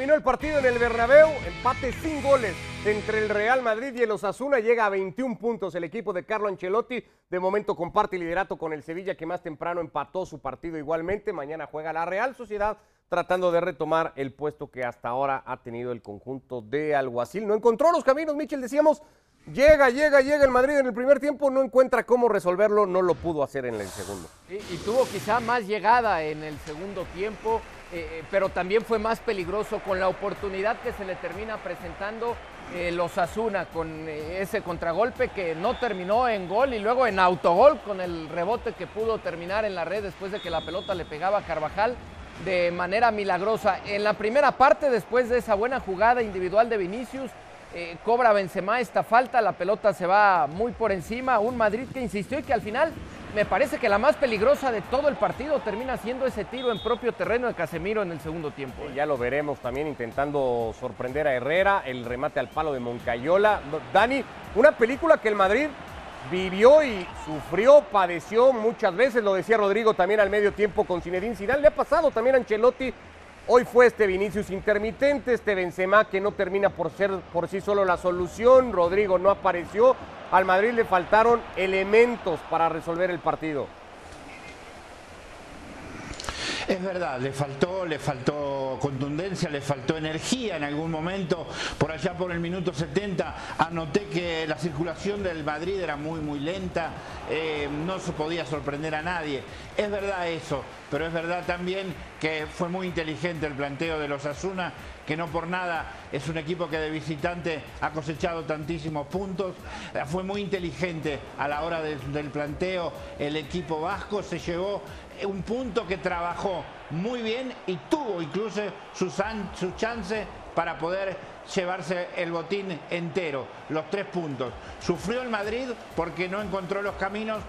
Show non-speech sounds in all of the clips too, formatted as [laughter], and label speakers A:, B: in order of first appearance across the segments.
A: terminó el partido en el Bernabéu, empate sin goles entre el Real Madrid y el Osasuna, llega a 21 puntos el equipo de Carlo Ancelotti, de momento comparte liderato con el Sevilla que más temprano empató su partido igualmente, mañana juega la Real Sociedad tratando de retomar el puesto que hasta ahora ha tenido el conjunto de Alguacil. No encontró los caminos, Michel, decíamos, Llega, llega, llega el Madrid en el primer tiempo, no encuentra cómo resolverlo, no lo pudo hacer en el segundo.
B: Y, tuvo quizá más llegada en el segundo tiempo, eh, eh, pero también fue más peligroso con la oportunidad que se le termina presentando eh, los Asuna con ese contragolpe que no terminó en gol y luego en autogol con el rebote que pudo terminar en la red después de que la pelota le pegaba a Carvajal de manera milagrosa. En la primera parte, después de esa buena jugada individual de Vinicius, cobra Benzema esta falta, la pelota se va muy por encima, un Madrid que insistió y que al final me parece que la más peligrosa de todo el partido termina siendo ese tiro en propio terreno de Casemiro en el segundo tiempo.
A: ya lo veremos también intentando sorprender a Herrera, el remate al palo de Moncayola. Dani, una película que el Madrid vivió y sufrió, padeció muchas veces, lo decía Rodrigo también al medio tiempo con Zinedine Zidane, le ha pasado también a Ancelotti Hoy fue este Vinicius intermitente, este Benzema que no termina por ser por sí solo la solución. Rodrigo no apareció. Al Madrid le faltaron elementos para resolver el partido.
C: Es verdad, le faltó, le faltó contundencia, le faltó energía en algún momento. Por allá por el minuto 70 anoté que la circulación del Madrid era muy, muy lenta. Eh, no se podía sorprender a nadie. Es verdad eso, pero es verdad también que fue muy inteligente el planteo de los Asuna, que no por nada es un equipo que de visitante ha cosechado tantísimos puntos. Eh, fue muy inteligente a la hora del planteo. El equipo vasco se llevó un punto que trabajó muy bien y tuvo incluso su, su chance para poder llevarse el botín entero, los tres puntos. Sufrió el Madrid porque no encontró los caminos,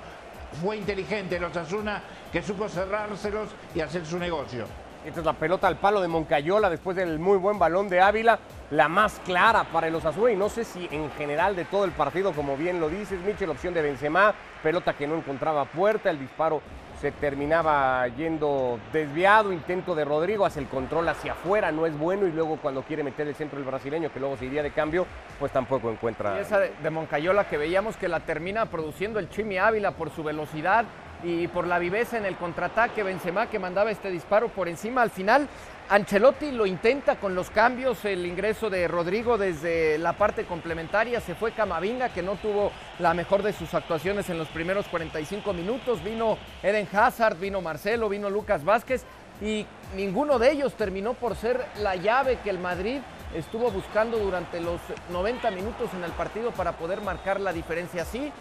C: fue inteligente los Asuna que supo cerrárselos y hacer su negocio.
A: Esta es la pelota al palo de Moncayola después del muy buen balón de Ávila, la más clara para el Osasuna y no sé si en general de todo el partido, como bien lo dices, Michel, opción de Benzema, pelota que no encontraba puerta, el disparo se terminaba yendo desviado, intento de Rodrigo, hace el control hacia afuera, no es bueno y luego cuando quiere meter el centro del brasileño, que luego se iría de cambio, pues tampoco encuentra.
B: Y esa de, Moncayola que veíamos que la termina produciendo el Chimi Ávila por su velocidad y por la viveza en el contraataque, Benzema que mandaba este disparo por encima, al final Ancelotti lo intenta con los cambios, el ingreso de Rodrigo desde la parte complementaria, se fue Camavinga que no tuvo la mejor de sus actuaciones en los primeros 45 minutos, vino Eden Hazard, vino Marcelo, vino Lucas Vázquez y ninguno de ellos terminó por ser la llave que el Madrid estuvo buscando durante los 90 minutos en el partido para poder marcar la diferencia. Sí,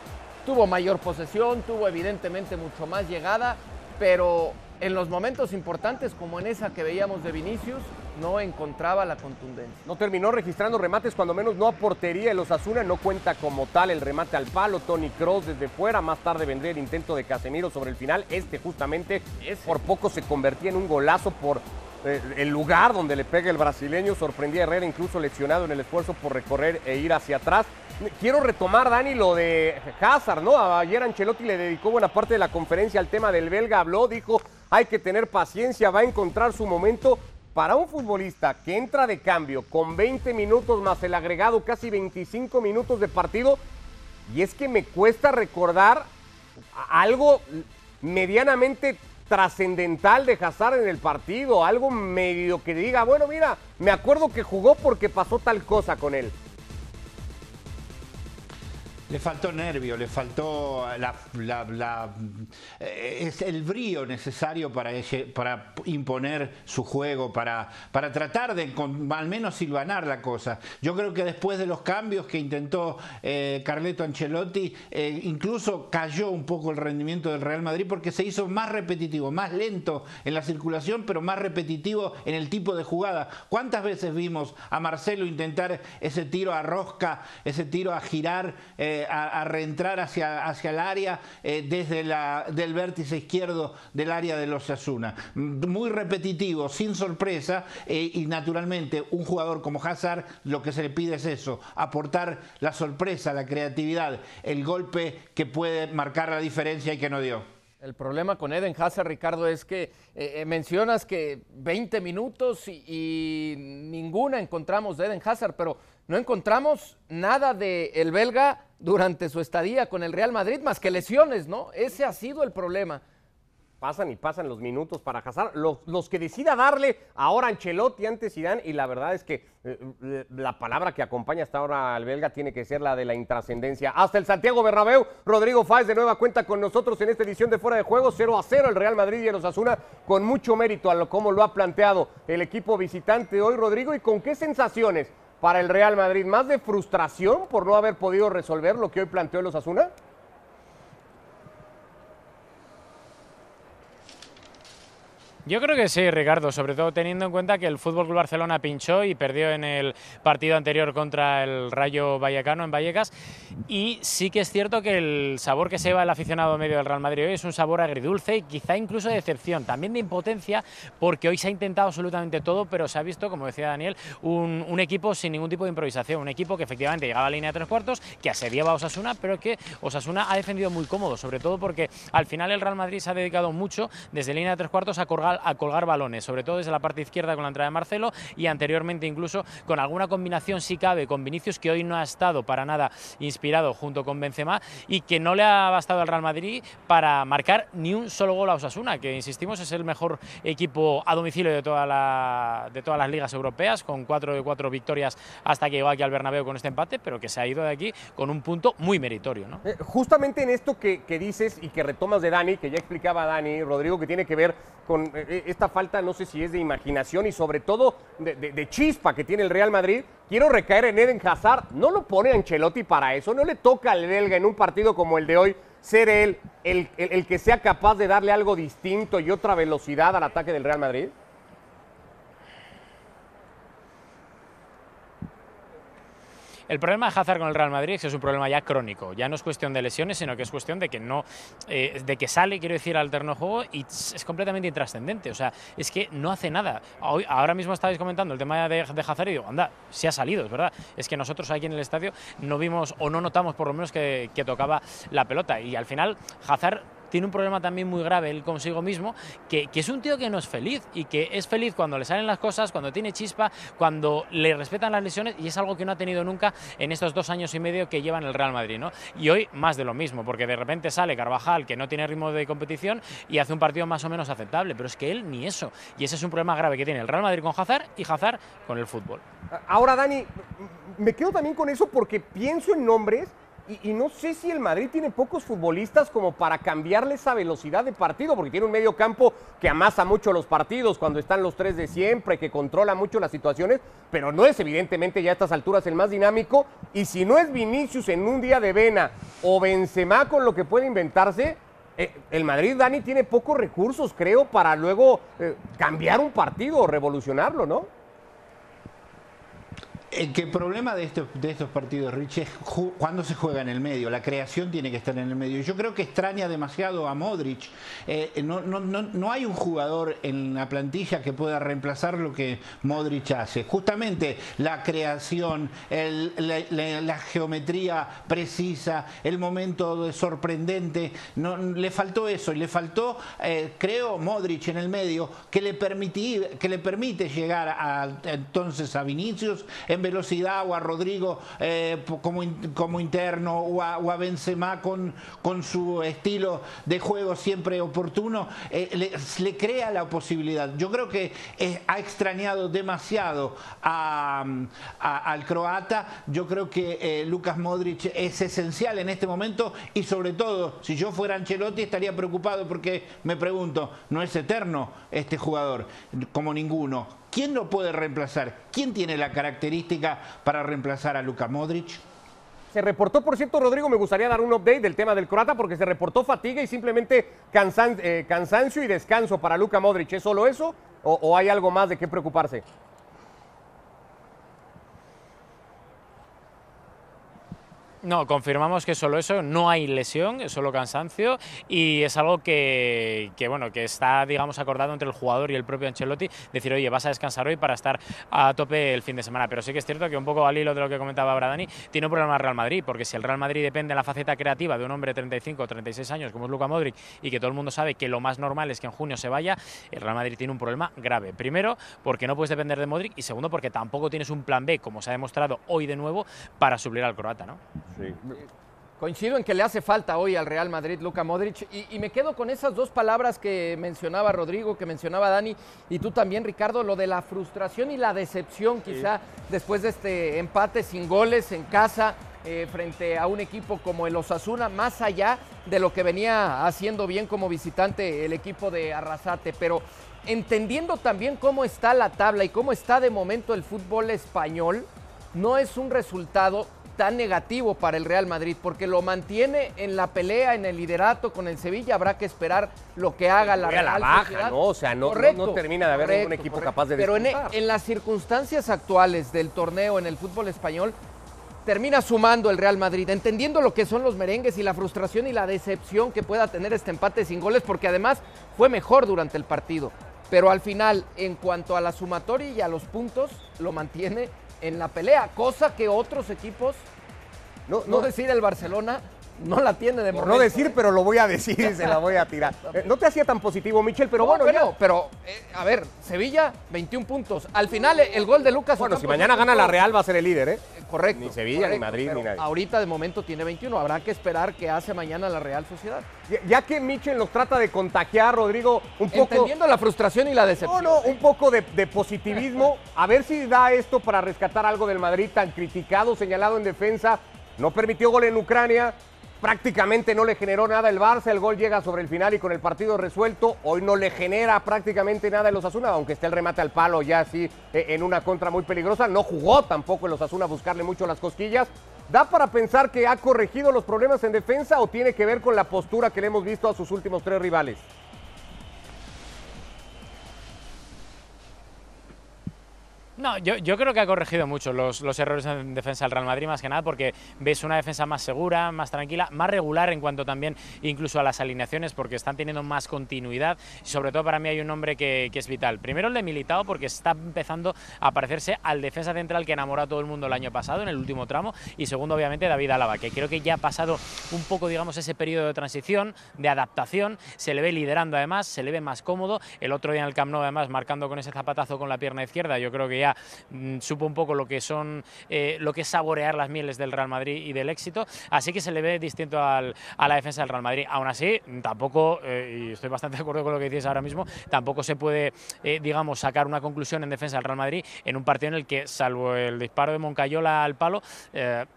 B: tuvo mayor posesión, tuvo evidentemente mucho más llegada, pero en los momentos importantes, como en esa que veíamos de Vinicius, no encontraba la contundencia.
A: No terminó registrando remates, cuando menos no a portería. El Osasuna no cuenta como tal el remate al palo. Tony Cross desde fuera. Más tarde vendría el intento de Casemiro sobre el final. Este justamente por poco se convertía en un golazo por el lugar donde le pega el brasileño. Sorprendía a Herrera, incluso lesionado en el esfuerzo por recorrer e ir hacia atrás. Quiero retomar, Dani, lo de Hazard, ¿no? Ayer Ancelotti le dedicó buena parte de la conferencia al tema del belga. Habló, dijo, hay que tener paciencia, va a encontrar su momento. Para un futbolista que entra de cambio con 20 minutos más el agregado, casi 25 minutos de partido, y es que me cuesta recordar algo medianamente trascendental de Hazard en el partido, algo medio que diga, bueno, mira, me acuerdo que jugó porque pasó tal cosa con él.
C: Le faltó nervio, le faltó la, eh, es el brío necesario para, para imponer su juego, para, para tratar de al menos silvanar la cosa. Yo creo que después de los cambios que intentó eh, Carleto Ancelotti, eh, incluso cayó un poco el rendimiento del Real Madrid porque se hizo más repetitivo, más lento en la circulación, pero más repetitivo en el tipo de jugada. ¿Cuántas veces vimos a Marcelo intentar ese tiro a rosca, ese tiro a girar? A, reentrar hacia, hacia el área eh, desde la, del vértice izquierdo del área de los Asuna. Muy repetitivo, sin sorpresa eh, y naturalmente un jugador como Hazard lo que se le pide es eso, aportar la sorpresa, la creatividad, el golpe que puede marcar la diferencia y que no dio.
B: El problema con Eden Hazard, Ricardo, es que eh, eh, mencionas que 20 minutos y, ninguna encontramos de Eden Hazard, pero no encontramos nada de el belga durante su estadía con el Real Madrid, más que lesiones, ¿no? Ese ha sido el problema
A: pasan y pasan los minutos para Hazard, los, que decida darle ahora Ancelotti antes Zidane y la verdad es que eh, eh, la palabra que acompaña hasta ahora al belga tiene que ser la de la intrascendencia. Hasta el Santiago Bernabéu, Rodrigo Fáez de nueva cuenta con nosotros en esta edición de Fuera de Juego, 0 a 0 el Real Madrid y el Osasuna con mucho mérito a lo como lo ha planteado el equipo visitante hoy Rodrigo y con qué sensaciones para el Real Madrid, más de frustración por no haber podido resolver lo que hoy planteó el Osasuna.
D: Yo creo que sí, Ricardo, sobre todo teniendo en cuenta que el Fútbol Club Barcelona pinchó y perdió en el partido anterior contra el Rayo Vallecano en Vallecas. Y sí que es cierto que el sabor que se lleva el aficionado medio del Real Madrid hoy es un sabor agridulce y quizá incluso de decepción, también de impotencia, porque hoy se ha intentado absolutamente todo, pero se ha visto, como decía Daniel, un, equipo sin ningún tipo de improvisación, un equipo que efectivamente llegaba a la línea de tres cuartos, que asediaba a Osasuna, pero que Osasuna ha defendido muy cómodo, sobre todo porque al final el Real Madrid se ha dedicado mucho desde línea de tres cuartos a colgar a colgar balones, sobre todo desde la parte izquierda con la entrada de Marcelo y anteriormente incluso con alguna combinación si cabe con Vinicius que hoy no ha estado para nada inspirado junto con Benzema y que no le ha bastado al Real Madrid para marcar ni un solo gol a Osasuna, que insistimos es el mejor equipo a domicilio de, toda la, de todas las ligas europeas, con cuatro de cuatro victorias hasta que llegó aquí al Bernabéu con este empate, pero que se ha ido de aquí con un punto muy meritorio. ¿no?
A: Eh, justamente en esto que, que, dices y que retomas de Dani, que ya explicaba Dani, Rodrigo, que tiene que ver con eh, esta falta, no sé si es de imaginación y sobre todo de, chispa que tiene el Real Madrid, quiero recaer en Eden Hazard. No lo pone Ancelotti para eso, no le toca al belga en un partido como el de hoy ser él el, el que sea capaz de darle algo distinto y otra velocidad al ataque del Real Madrid.
D: El problema de Hazard con el Real Madrid es que es un problema ya crónico. Ya no es cuestión de lesiones, sino que es cuestión de que no, eh, de que sale, quiero decir, al terreno juego y es completamente intrascendente. O sea, es que no hace nada. Hoy, ahora mismo estabais comentando el tema de, de Hazard y digo, anda, se ha salido, es verdad. Es que nosotros aquí en el estadio no vimos o no notamos por lo menos que, que tocaba la pelota. Y al final, Hazard tiene un problema también muy grave él consigo mismo, que, es un tío que no es feliz y que es feliz cuando le salen las cosas, cuando tiene chispa, cuando le respetan las lesiones y es algo que no ha tenido nunca en estos dos años y medio que lleva en el Real Madrid. ¿no? Y hoy más de lo mismo, porque de repente sale Carvajal, que no tiene ritmo de competición, y hace un partido más o menos aceptable, pero es que él ni eso. Y ese es un problema grave que tiene el Real Madrid con Hazard y Hazard con el fútbol.
A: Ahora, Dani, me quedo también con eso porque pienso en nombres y, no sé si el Madrid tiene pocos futbolistas como para cambiarle esa velocidad de partido, porque tiene un medio campo que amasa mucho los partidos cuando están los tres de siempre, que controla mucho las situaciones, pero no es evidentemente ya a estas alturas el más dinámico. Y si no es Vinicius en un día de vena o Benzema con lo que puede inventarse, eh, el Madrid, Dani, tiene pocos recursos, creo, para luego eh, cambiar un partido o revolucionarlo, ¿no?
C: El problema de estos, partidos, Rich, es cuando se juega en el medio. La creación tiene que estar en el medio. Yo creo que extraña demasiado a Modric. Eh, no, hay un jugador en la plantilla que pueda reemplazar lo que Modric hace. Justamente la creación, la, geometría precisa, el momento sorprendente. Le faltó eso y le faltó, eh, creo, Modric en el medio que le, permití, permite llegar a, entonces a Vinicius velocidad o a Rodrigo eh, como, como interno o a, Benzema con, con su estilo de juego siempre oportuno, eh, le, crea la posibilidad. Yo creo que eh, ha extrañado demasiado al croata. Yo creo que Lucas Modric es esencial en este momento y sobre todo, si yo fuera Ancelotti estaría preocupado porque me pregunto, no es eterno este jugador como ninguno ¿Quién lo puede reemplazar? ¿Quién tiene la característica para reemplazar a Luka Modric?
A: Se reportó, por cierto, Rodrigo, me gustaría dar un update del tema del croata porque se reportó fatiga y simplemente eh, cansancio y descanso para Luka Modric. ¿Es solo eso o hay algo más de qué preocuparse?
D: No, confirmamos que solo eso, no hay lesión, es solo cansancio y es algo que, que, bueno, que está, digamos, acordado entre el jugador y el propio Ancelotti, decir, oye, vas a descansar hoy para estar a tope el fin de semana. Pero sí que es cierto que un poco al hilo de lo que comentaba Bradani, tiene un problema el Real Madrid, porque si el Real Madrid depende de la faceta creativa de un hombre de 35 o 36 años como es Luka Modric y que todo el mundo sabe que lo más normal es que en junio se vaya, el Real Madrid tiene un problema grave. Primero, porque no puedes depender de Modric y segundo, porque tampoco tienes un plan B, como se ha demostrado hoy de nuevo, para suplir al croata, ¿no?
B: Coincido en que le hace falta hoy al Real Madrid Luka Modric y, y, me quedo con esas dos palabras que mencionaba Rodrigo, que mencionaba Dani y tú también Ricardo, lo de la frustración y la decepción quizá sí. después de este empate sin goles en casa eh, frente a un equipo como el Osasuna, más allá de lo que venía haciendo bien como visitante el equipo de Arrasate, pero entendiendo también cómo está la tabla y cómo está de momento el fútbol español, no es un resultado tan negativo para el Real Madrid, porque lo mantiene en la pelea, en el liderato con el Sevilla. Habrá que esperar lo que haga la Real
A: la baja, Sociedad. ¿no? O sea, no, correcto, no, termina de haber correcto, ningún equipo correcto. capaz de
B: Pero en, en, las circunstancias actuales del torneo en el fútbol español, termina sumando el Real Madrid, entendiendo lo que son los merengues y la frustración y la decepción que pueda tener este empate sin goles, porque además fue mejor durante el partido. Pero al final, en cuanto a la sumatoria y a los puntos, lo mantiene en la pelea, cosa que otros equipos, no, no decir el Barcelona, no la tiene de
A: Por no decir, pero lo voy a decir, se la voy a tirar. [laughs] Eh, no te hacía tan positivo, Michel, pero
B: no,
A: bueno.
B: Pero, pero eh, a ver, Sevilla, 21 puntos. Al final, el gol de Lucas.
A: Bueno, si mañana gana la Real, va a ser el líder, ¿eh?
B: Correcto.
A: Ni Sevilla,
B: correcto,
A: ni Madrid, ni nadie.
B: Ahorita, de momento, tiene 21. Habrá que esperar qué hace mañana la Real Sociedad.
A: Ya, ya que Michel nos trata de contagiar, Rodrigo, un poco.
B: Entendiendo la frustración y la decepción.
A: No, no, un poco de, de positivismo. A ver si da esto para rescatar algo del Madrid tan criticado, señalado en defensa. No permitió gol en Ucrania, prácticamente no le generó nada el Barça, el gol llega sobre el final y con el partido resuelto, hoy no le genera prácticamente nada el Osasuna, aunque esté el remate al palo ya así eh, en una contra muy peligrosa, no jugó tampoco el Osasuna a buscarle mucho las cosquillas. ¿Da para pensar que ha corregido los problemas en defensa o tiene que ver con la postura que le hemos visto a sus últimos tres rivales?
D: No, yo, yo, creo que ha corregido mucho los, los, errores en defensa del Real Madrid, más que nada porque ves una defensa más segura, más tranquila, más regular en cuanto también incluso a las alineaciones, porque están teniendo más continuidad. Y sobre todo para mí hay un nombre que, que es vital. Primero el de Militao, porque está empezando a parecerse al defensa central que enamoró a todo el mundo el año pasado, en el último tramo. Y segundo, obviamente, David Álava, que creo que ya ha pasado un poco, digamos, ese periodo de transición, de adaptación. Se le ve liderando además, se le ve más cómodo. El otro día en el Camp Nou, además, marcando con ese zapatazo con la pierna izquierda, yo creo que ya Mm, supo un poco lo que son eh, lo que es saborear las mieles del Real Madrid y del éxito, así que se le ve distinto al, a la defensa del Real Madrid. Aún así, tampoco, eh, y estoy bastante [laughs] de acuerdo con lo que dices ahora mismo, tampoco se puede, eh, digamos, sacar una conclusión en defensa del Real Madrid en un partido en el que, salvo el disparo de Moncayola al palo,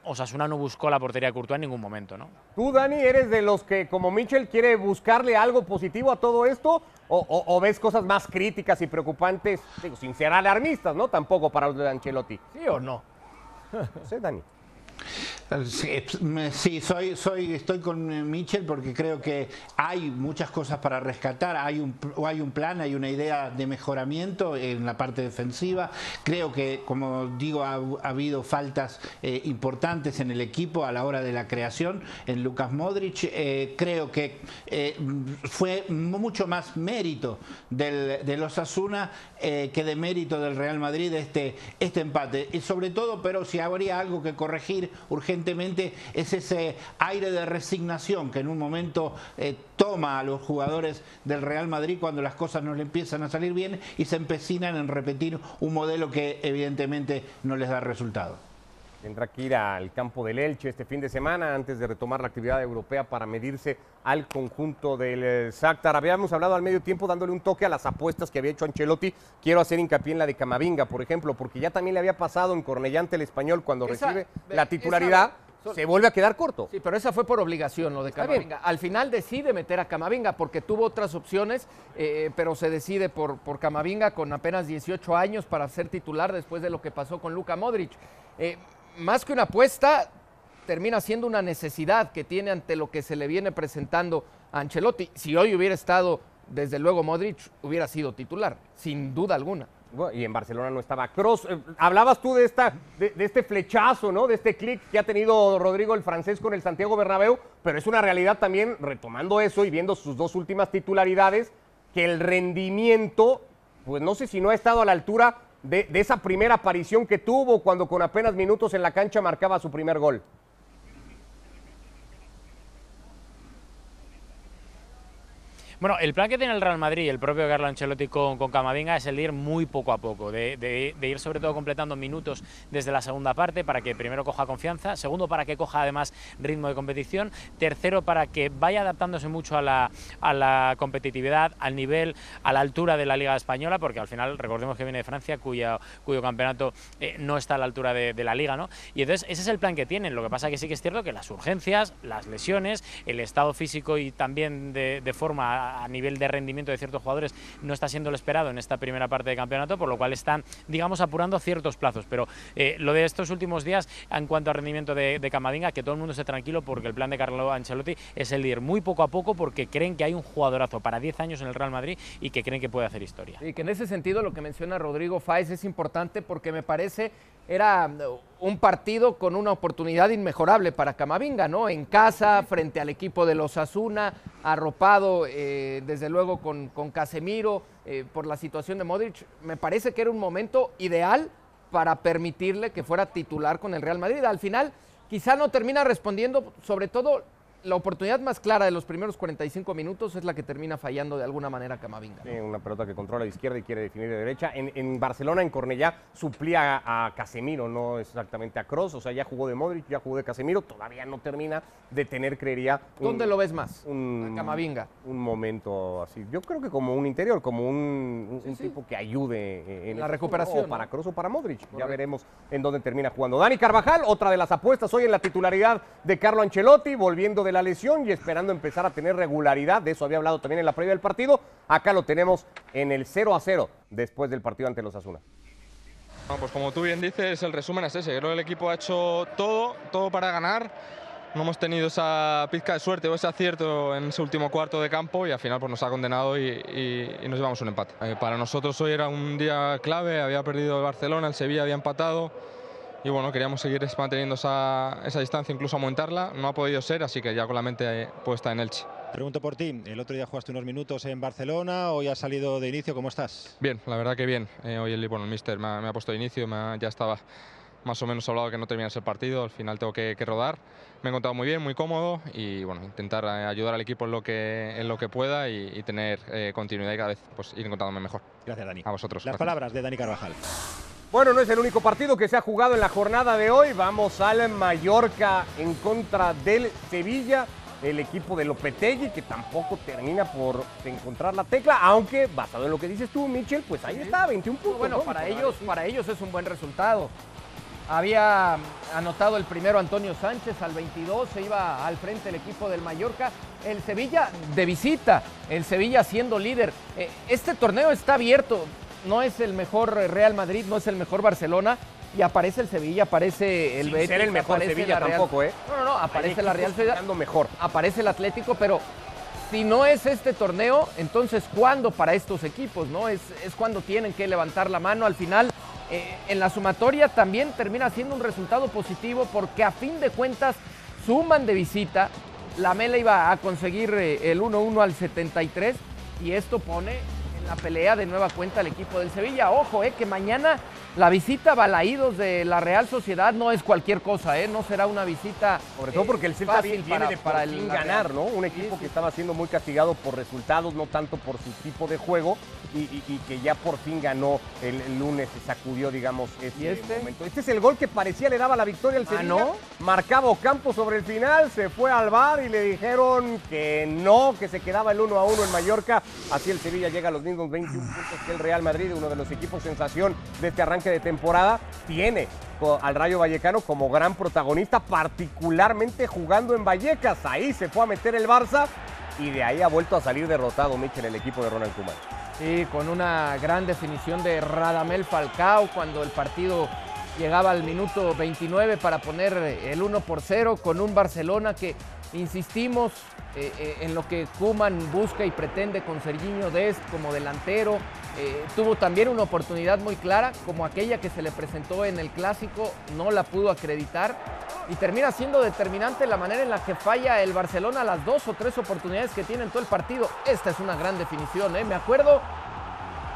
D: Osasuna no buscó la portería de Courtois en ningún momento, ¿no?
A: Tú, Dani, eres de los que, como Mitchell, quiere buscarle algo positivo a todo esto, o, o, o ves cosas más críticas y preocupantes, digo, sin ser alarmistas, ¿no? Tampoco para los de Ancelotti.
B: ¿Sí o no?
A: no sé, Dani.
C: Sí, soy, soy, estoy con Michel porque creo que hay muchas cosas para rescatar, hay un, hay un plan, hay una idea de mejoramiento en la parte defensiva. Creo que, como digo, ha, ha habido faltas eh, importantes en el equipo a la hora de la creación en Lucas Modric. Eh, creo que eh, fue mucho más mérito del, de los Asuna que de mérito del Real Madrid este, este empate. Y sobre todo, pero si habría algo que corregir urgentemente es ese aire de resignación que en un momento eh, toma a los jugadores del Real Madrid cuando las cosas no le empiezan a salir bien y se empecinan en repetir un modelo que evidentemente no les da resultado.
A: Tendrá que ir al campo del Elche este fin de semana antes de retomar la actividad europea para medirse al conjunto del Shakhtar. Habíamos hablado al medio tiempo dándole un toque a las apuestas que había hecho Ancelotti. Quiero hacer hincapié en la de Camavinga, por ejemplo, porque ya también le había pasado en Cornellante el español cuando esa, recibe la titularidad. Esa, se vuelve a quedar corto.
B: Sí, pero esa fue por obligación lo de Camavinga. Al final decide meter a Camavinga porque tuvo otras opciones, eh, pero se decide por, por Camavinga con apenas 18 años para ser titular después de lo que pasó con Luka Modric. Eh, más que una apuesta, termina siendo una necesidad que tiene ante lo que se le viene presentando a Ancelotti. Si hoy hubiera estado, desde luego, Modric, hubiera sido titular, sin duda alguna.
A: y en Barcelona no estaba Cross. Eh, hablabas tú de, esta, de, este flechazo, ¿no? De este clic que ha tenido Rodrigo el francés con el Santiago Bernabéu, pero es una realidad también, retomando eso y viendo sus dos últimas titularidades, que el rendimiento, pues no sé si no ha estado a la altura de, esa primera aparición que tuvo cuando con apenas minutos en la cancha marcaba su primer gol.
D: Bueno, el plan que tiene el Real Madrid y el propio Carlo Ancelotti con, con Camavinga es el de ir muy poco a poco, de, ir sobre todo completando minutos desde la segunda parte para que primero coja confianza, segundo para que coja además ritmo de competición, tercero para que vaya adaptándose mucho a la, a la competitividad, al nivel, a la altura de la Liga Española, porque al final recordemos que viene de Francia, cuya, cuyo campeonato eh, no está a la altura de, la Liga, ¿no? Y entonces ese es el plan que tienen, lo que pasa que sí que es cierto que las urgencias, las lesiones, el estado físico y también de forma a nivel de rendimiento de ciertos jugadores no está siendo lo esperado en esta primera parte de campeonato, por lo cual están, digamos, apurando ciertos plazos. Pero eh, lo de estos últimos días, en cuanto al rendimiento de, de, Camadinga, que todo el mundo esté tranquilo porque el plan de Carlo Ancelotti es el ir muy poco a poco porque creen que hay un jugadorazo para 10 años en el Real Madrid y que creen que puede hacer historia.
B: Y que en ese sentido lo que menciona Rodrigo Fáez es importante porque me parece era un partido con una oportunidad inmejorable para Camavinga, ¿no? En casa, frente al equipo de los Asuna, arropado eh, desde luego con, Casemiro eh, por la situación de Modric. Me parece que era un momento ideal para permitirle que fuera titular con el Real Madrid. Al final, quizá no termina respondiendo, sobre todo la oportunidad más clara de los primeros 45 minutos es la que termina fallando de alguna manera Camavinga.
A: Una pelota que controla de izquierda y quiere definir de derecha. En, Barcelona, en Cornellá, suplía a, Casemiro, no exactamente a Cross. O sea, ya jugó de Modric, ya jugó de Casemiro. Todavía no termina de tener, creería.
B: ¿Dónde lo ves más? Un, Camavinga.
A: Un momento así. Yo creo que como un interior, como un, tipo que ayude en
B: la recuperación.
A: O para Cross o para Modric. Ya veremos en dónde termina jugando. Dani Carvajal, otra de las apuestas hoy en la titularidad de Carlo Ancelotti, volviendo de la lesión y esperando empezar a tener regularidad. De eso había hablado también en la previa del partido. Acá lo tenemos en el 0 a 0 después del partido ante los Asuna.
E: pues como tú bien dices, el resumen es ese. Creo que el equipo ha hecho todo, todo para ganar. No hemos tenido esa pizca de suerte o ese acierto en ese último cuarto de campo y al final pues, nos ha condenado y, nos llevamos un empate. Eh, para nosotros hoy era un día clave, había perdido el Barcelona, el Sevilla había empatado y bueno, queríamos seguir manteniendo esa, esa, distancia, incluso aumentarla. No ha podido ser, así que ya con la mente puesta en Elche.
F: Pregunto por ti, el otro día jugaste unos minutos en Barcelona, hoy has salido de inicio, ¿cómo estás?
E: Bien, la verdad que bien. Eh, hoy el, bueno, el míster me ha, puesto de inicio, ya estaba más o menos hablado que no terminase el partido, al final tengo que, rodar. Me he encontrado muy bien, muy cómodo y bueno, intentar eh, ayudar al equipo en lo que, en lo que pueda y, tener eh, continuidad y cada vez pues, ir encontrándome mejor.
F: Gracias, Dani.
E: A vosotros.
F: Las palabras de Dani Carvajal.
A: Bueno, no es el único partido que se ha jugado en la jornada de hoy. Vamos al Mallorca en contra del Sevilla, el equipo de Lopetegui, que tampoco termina por encontrar la tecla, aunque basado en lo que dices tú, Michel, pues ahí está, 21 puntos.
B: Bueno, para, ellos, para ellos es un buen resultado. Había anotado el primero Antonio Sánchez al 22, se iba al frente el equipo del Mallorca. El Sevilla de visita, el Sevilla siendo líder. Eh, este torneo está abierto, no es el mejor Real Madrid, no es el mejor Barcelona, y aparece el Sevilla, aparece el
A: Betis. el mejor Sevilla tampoco, ¿eh?
B: No, no, no, aparece la Real
A: Sociedad. mejor.
B: Aparece el Atlético, pero si no es este torneo, entonces ¿cuándo para estos equipos? ¿no? Es, es cuando tienen que levantar la mano. Al final, eh, en la sumatoria también termina siendo un resultado positivo porque a fin de cuentas suman de visita. La Mela iba a conseguir eh, el 1-1 al 73 y esto pone la pelea de nueva cuenta el equipo del Sevilla. Ojo, eh, que mañana la visita a Balaídos de la Real Sociedad no es cualquier cosa, ¿eh? No será una visita.
A: Sobre todo porque el Celta viene para, de para el ganar, ¿no? Un equipo que estaba siendo muy castigado por resultados, no tanto por su tipo de juego, y, que ya por fin ganó el, lunes, se sacudió, digamos, este, este, momento. Este es el gol que parecía le daba la victoria al ah, Sevilla. no? Marcaba Ocampo sobre el final, se fue al bar y le dijeron que no, que se quedaba el 1 a 1 en Mallorca. Así el Sevilla llega a los mismos 21 puntos que el Real Madrid, uno de los equipos sensación de este arranque de temporada, tiene al Rayo Vallecano como gran protagonista, particularmente jugando en Vallecas. Ahí se fue a meter el Barça y de ahí ha vuelto a salir derrotado Michel, el equipo de Ronald Koeman.
B: Sí, con una gran definición de Radamel Falcao cuando el partido llegaba al minuto 29 para poner el 1 por 0 con un Barcelona que insistimos eh, eh, en lo que Kuman busca y pretende con Serginho Dest como delantero. Eh, tuvo también una oportunidad muy clara, como aquella que se le presentó en el clásico, no la pudo acreditar y termina siendo determinante la manera en la que falla el Barcelona las dos o tres oportunidades que tiene en todo el partido. Esta es una gran definición, me acuerdo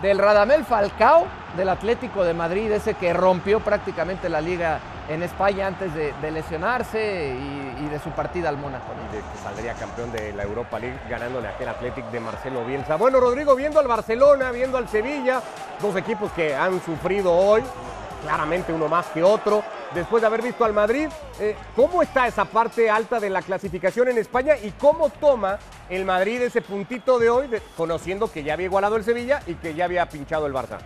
B: del Radamel Falcao del Atlético de Madrid, ese que rompió prácticamente la liga en España antes de, lesionarse y, de su partida al Mónaco.
A: Y de que saldría campeón de la Europa League ganándole a aquel Atlético de Marcelo Bielsa. Bueno, Rodrigo, viendo al Barcelona, viendo al Sevilla, dos equipos que han sufrido hoy, claramente uno más que otro después de haber visto al Madrid. Eh, ¿Cómo está esa parte alta de la clasificación en España y cómo toma el Madrid ese puntito de hoy, conociendo que ya había igualado el Sevilla y que ya había pinchado el Barça?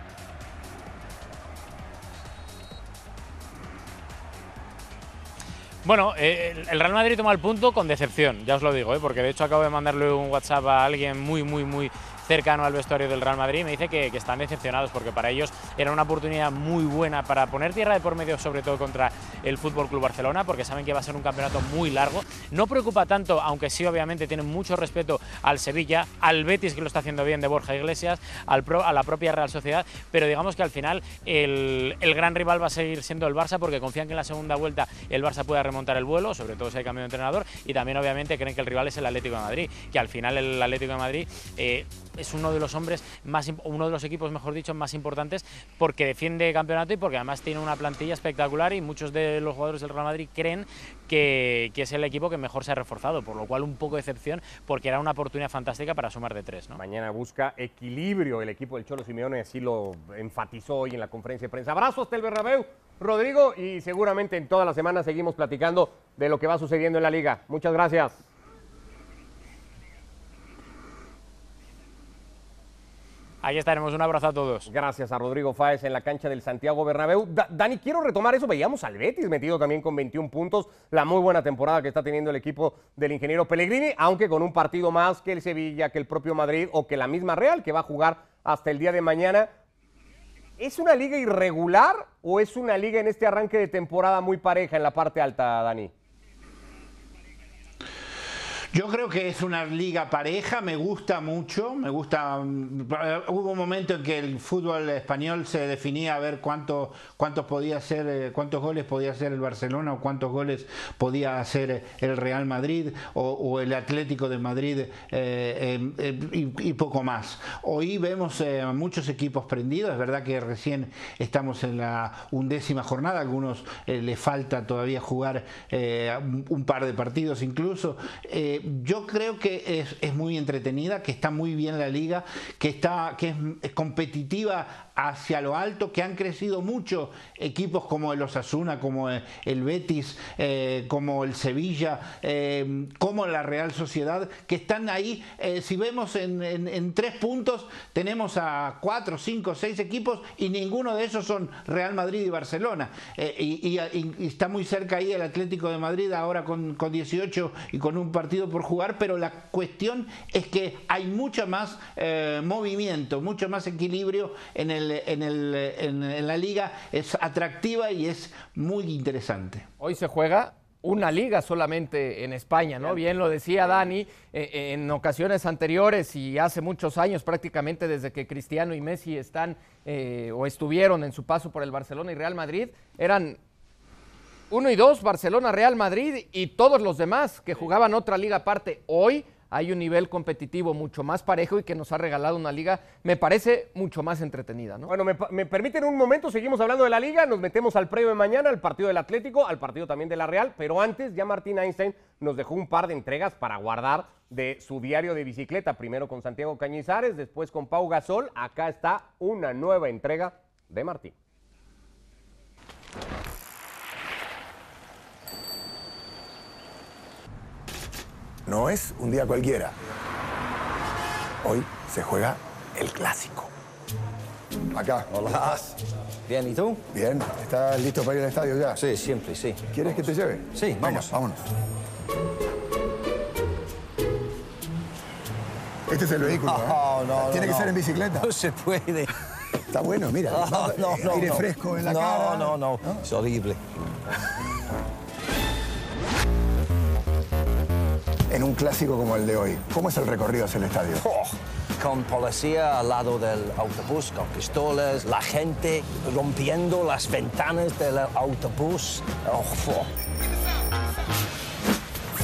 D: Bueno, eh, el Real Madrid toma el punto con decepción, ya os lo digo, ¿eh? porque de hecho acabo de mandarle un WhatsApp a alguien muy, muy, muy cercano al vestuario del Real Madrid, me dice que, están decepcionados porque para ellos era una oportunidad muy buena para poner tierra de por medio, sobre todo contra el Fútbol Club Barcelona, porque saben que va a ser un campeonato muy largo. No preocupa tanto, aunque sí, obviamente, tienen mucho respeto al Sevilla, al Betis, que lo está haciendo bien de Borja Iglesias, al a la propia Real Sociedad, pero digamos que al final el, gran rival va a seguir siendo el Barça porque confían que en la segunda vuelta el Barça pueda remontar el vuelo, sobre todo si hay cambio de entrenador, y también, obviamente, creen que el rival es el Atlético de Madrid, que al final el Atlético de Madrid eh, es uno de los hombres más, uno de los equipos, mejor dicho, más importantes porque defiende campeonato y porque además tiene una plantilla espectacular y muchos de los jugadores del Real Madrid creen que, es el equipo que mejor se ha reforzado, por lo cual un poco de excepción porque era una oportunidad fantástica para sumar de tres.
A: Mañana busca equilibrio el equipo del Cholo Simeone, así lo enfatizó hoy en la conferencia de prensa. Abrazo hasta el Bernabéu, Rodrigo, y seguramente en toda la semana seguimos platicando de lo que va sucediendo en la liga. Muchas gracias.
D: Ahí estaremos, un abrazo a todos.
A: Gracias a Rodrigo Fáez en la cancha del Santiago Bernabéu. Dani, quiero retomar eso, veíamos al Betis metido también con 21 puntos, la muy buena temporada que está teniendo el equipo del ingeniero Pellegrini, aunque con un partido más que el Sevilla, que el propio Madrid o que la misma Real, que va a jugar hasta el día de mañana. ¿Es una liga irregular o es una liga en este arranque de temporada muy pareja en la parte alta, Dani?
C: Yo creo que es una liga pareja, me gusta mucho, me gusta. Mm, hubo un momento en que el fútbol español se definía a ver cuánto, cuántos podía hacer, eh, cuántos goles podía hacer el Barcelona o cuántos goles podía hacer el Real Madrid o, el Atlético de Madrid eh, y, poco más. Hoy vemos eh, muchos equipos prendidos, es verdad que recién estamos en la undécima jornada, a algunos les falta todavía jugar un par de partidos incluso yo creo que es, muy entretenida, que está muy bien la liga, que, está, que es competitiva hacia lo alto, que han crecido mucho equipos como el Osasuna, como el Betis, eh, como el Sevilla, eh, como la Real Sociedad, que están ahí, eh, si vemos en, tres puntos, tenemos a cuatro, cinco, seis equipos y ninguno de esos son Real Madrid y Barcelona. Y, está muy cerca ahí el Atlético de Madrid ahora con, con 18 y con un partido por jugar, pero la cuestión es que hay mucho más movimiento, mucho más equilibrio en el en, la liga es atractiva y es muy interesante.
B: Hoy se juega una liga solamente en España, ¿no? Bien lo decía Dani, eh, eh, en ocasiones anteriores y hace muchos años, prácticamente desde que Cristiano y Messi están eh, o estuvieron en su paso por el Barcelona y Real Madrid, eran uno y dos, Barcelona, Real Madrid y todos los demás que jugaban otra liga aparte. Hoy hay un nivel competitivo mucho más parejo y que nos ha regalado una liga, me parece, mucho más entretenida. ¿no?
A: Bueno, me, permiten un momento, seguimos hablando de la liga, nos metemos al previo de mañana, al partido del Atlético, al partido también de la Real, pero antes ya Martín Einstein nos dejó un par de entregas para guardar de su diario de bicicleta, primero con Santiago Cañizares, después con Pau Gasol, acá está una nueva entrega de Martín.
G: No es un día cualquiera. Hoy se juega el clásico. Acá.
H: Hola. Bien, ¿y tú?
G: Bien. ¿Estás listo para ir al estadio ya?
H: Sí, siempre, sí.
G: ¿Quieres que te lleve?
H: Sí, vamos.
G: vámonos. Este es el vehículo, ¿eh? [laughs]
H: No, no,
G: Tiene que ser en bicicleta.
H: No se puede.
G: Está bueno, mira. [laughs]
H: No, no,
G: aire fresco en la
H: cara. No, no, no. Es horrible.
G: En un clásico como el de hoy. ¿Cómo es el recorrido hacia el estadio?
H: Oh, con policía al lado del autobús, con pistolas, la gente rompiendo las ventanas del autobús. Oh, oh.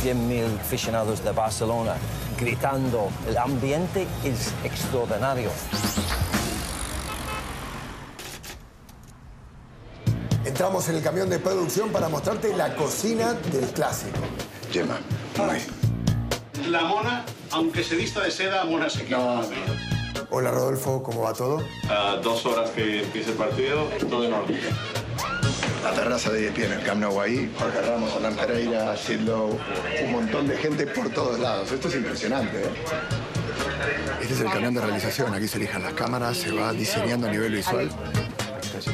H: 100.000 aficionados de Barcelona gritando. El ambiente es extraordinario.
G: Entramos en el camión de producción para mostrarte la cocina del clásico.
I: Gemma, muy.
J: La mona, aunque se vista de seda, mona se queda.
G: Hola Rodolfo, ¿cómo va todo?
K: A dos horas que empiece el partido, todo en orden.
G: La terraza de 10 pies en el Camp Nou ahí, Jorge Ramos, Hernán Pereira, Lowe, un montón de gente por todos lados. Esto es impresionante, ¿eh? Este es el camión de realización, aquí se elijan las cámaras, se va diseñando a nivel visual.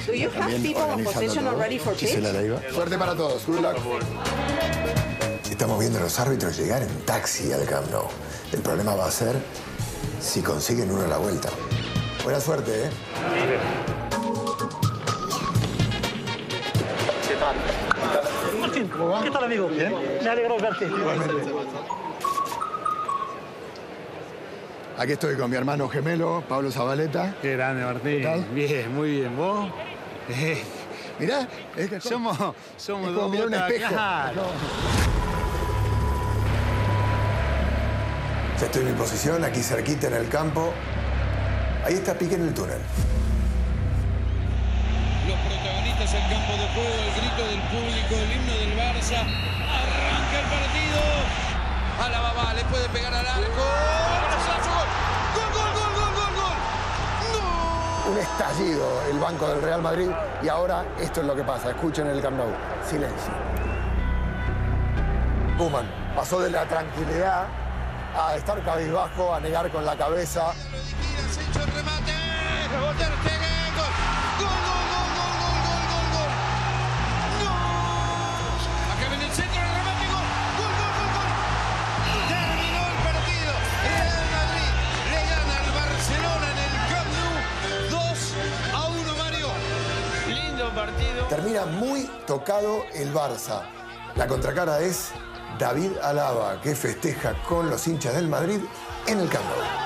L: Do you have
G: También
L: people in
G: organizando todo.
L: already for pitch?
G: Gisela Leiva. Suerte para todos, good luck. Estamos viendo a los árbitros llegar en taxi al Camp Nou. El problema va a ser si consiguen uno a la vuelta. Buena suerte, ¿eh?
M: Martín, ¿qué tal amigo? Bien. Me alegro verte.
G: Aquí estoy con mi hermano gemelo, Pablo Zabaleta.
N: Qué grande, Martín.
G: ¿Qué tal?
N: Bien, muy bien. ¿Vos? Eh,
G: Mirá, es que
N: somos, somos
G: es como
N: dos
G: mirar un espejo.
N: claro.
G: Ya estoy en mi posición, aquí cerquita en el campo. Ahí está Pique en el túnel.
O: Los protagonistas en campo de juego, el grito del público, el himno del Barça. Arranca el partido. A la babá, le puede pegar al arco. ¡Gol, gol, gol, gol, gol, gol!
G: Un estallido el banco del Real Madrid y ahora esto es lo que pasa. Escuchen el Camp Nou. Silencio. Kuman pasó de la tranquilidad a estar cabizbajo, a negar con la cabeza.
O: Se echó el remate. Ter Stegen, gol. Gol, gol, gol, gol, gol, gol, gol, gol. ¡No! Acá viene el centro, el remate, gol. Gol, gol, gol, gol. Terminó el partido. Real Madrid le gana al Barcelona en el Camp Nou. 2 a 1, Mario. Lindo partido.
G: Termina muy tocado el Barça. La contracara es David Alaba, que festeja con los hinchas del Madrid en el Camp Nou.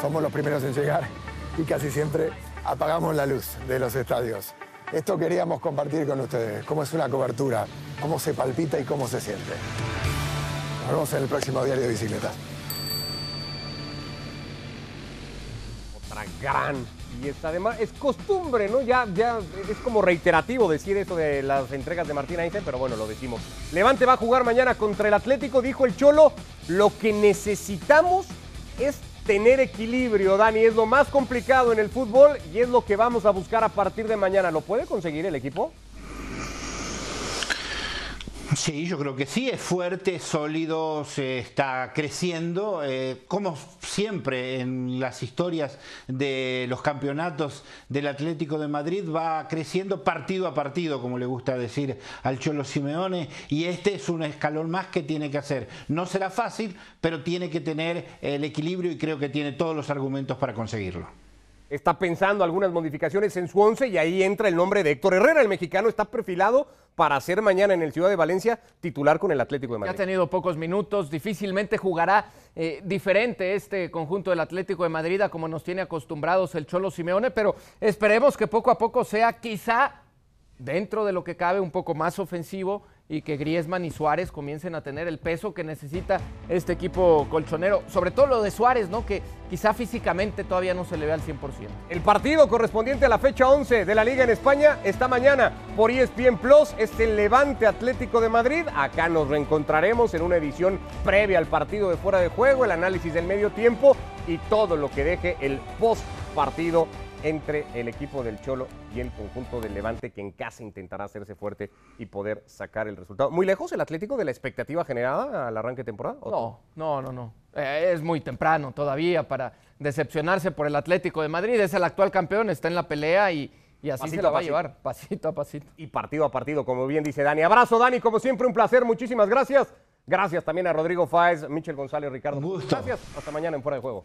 G: Somos los primeros en llegar y casi siempre apagamos la luz de los estadios. Esto queríamos compartir con ustedes, cómo es una cobertura, cómo se palpita y cómo se siente. Nos vemos en el próximo diario de bicicleta.
A: Otra gran fiesta. Además, es costumbre, ¿no? Ya, ya es como reiterativo decir eso de las entregas de Martín Einstein, pero bueno, lo decimos. Levante va a jugar mañana contra el Atlético, dijo el Cholo. Lo que necesitamos es tener equilibrio, Dani. Es lo más complicado en el fútbol y es lo que vamos a buscar a partir de mañana. ¿Lo puede conseguir el equipo?
C: Sí, yo creo que sí, es fuerte, sólido, se está creciendo, eh, como siempre en las historias de los campeonatos del Atlético de Madrid, va creciendo partido a partido, como le gusta decir al Cholo Simeone, y este es un escalón más que tiene que hacer. No será fácil, pero tiene que tener el equilibrio y creo que tiene todos los argumentos para conseguirlo.
A: Está pensando algunas modificaciones en su once y ahí entra el nombre de Héctor Herrera. El mexicano está perfilado para ser mañana en el Ciudad de Valencia titular con el Atlético de
B: Ya ha
A: Madrid.
B: tenido pocos minutos, difícilmente jugará eh, diferente este conjunto del Atlético de Madrid a como nos tiene acostumbrados el Cholo Simeone, pero esperemos que poco a poco sea quizá dentro de lo que cabe un poco más ofensivo y que Griezmann y Suárez comiencen a tener el peso que necesita este equipo colchonero, sobre todo lo de Suárez, ¿no? Que quizá físicamente todavía no se le ve al 100%.
A: El partido correspondiente a la fecha 11 de la Liga en España está mañana por ESPN Plus. Es el Levante Atlético de Madrid. Acá nos reencontraremos en una edición previa al partido de fuera de juego, el análisis del medio tiempo y todo lo que deje el post partido entre el equipo del Cholo y el conjunto del Levante que en casa intentará hacerse fuerte y poder sacar el resultado. ¿Muy lejos el Atlético de la expectativa generada al arranque de temporada? ¿O
B: No, no, no, no. Eh, es muy temprano todavía para decepcionarse por el Atlético de Madrid. Es el actual campeón, está en la pelea y, y así
A: Pasito
B: se la va a llevar, pasito a pasito.
A: y partido a partido, como bien dice Dani. Abrazo, Dani, como siempre, un placer, muchísimas gracias. Gracias también a Rodrigo Fáez, Michel González, Ricardo. Gracias, hasta mañana en Fuera de Juego.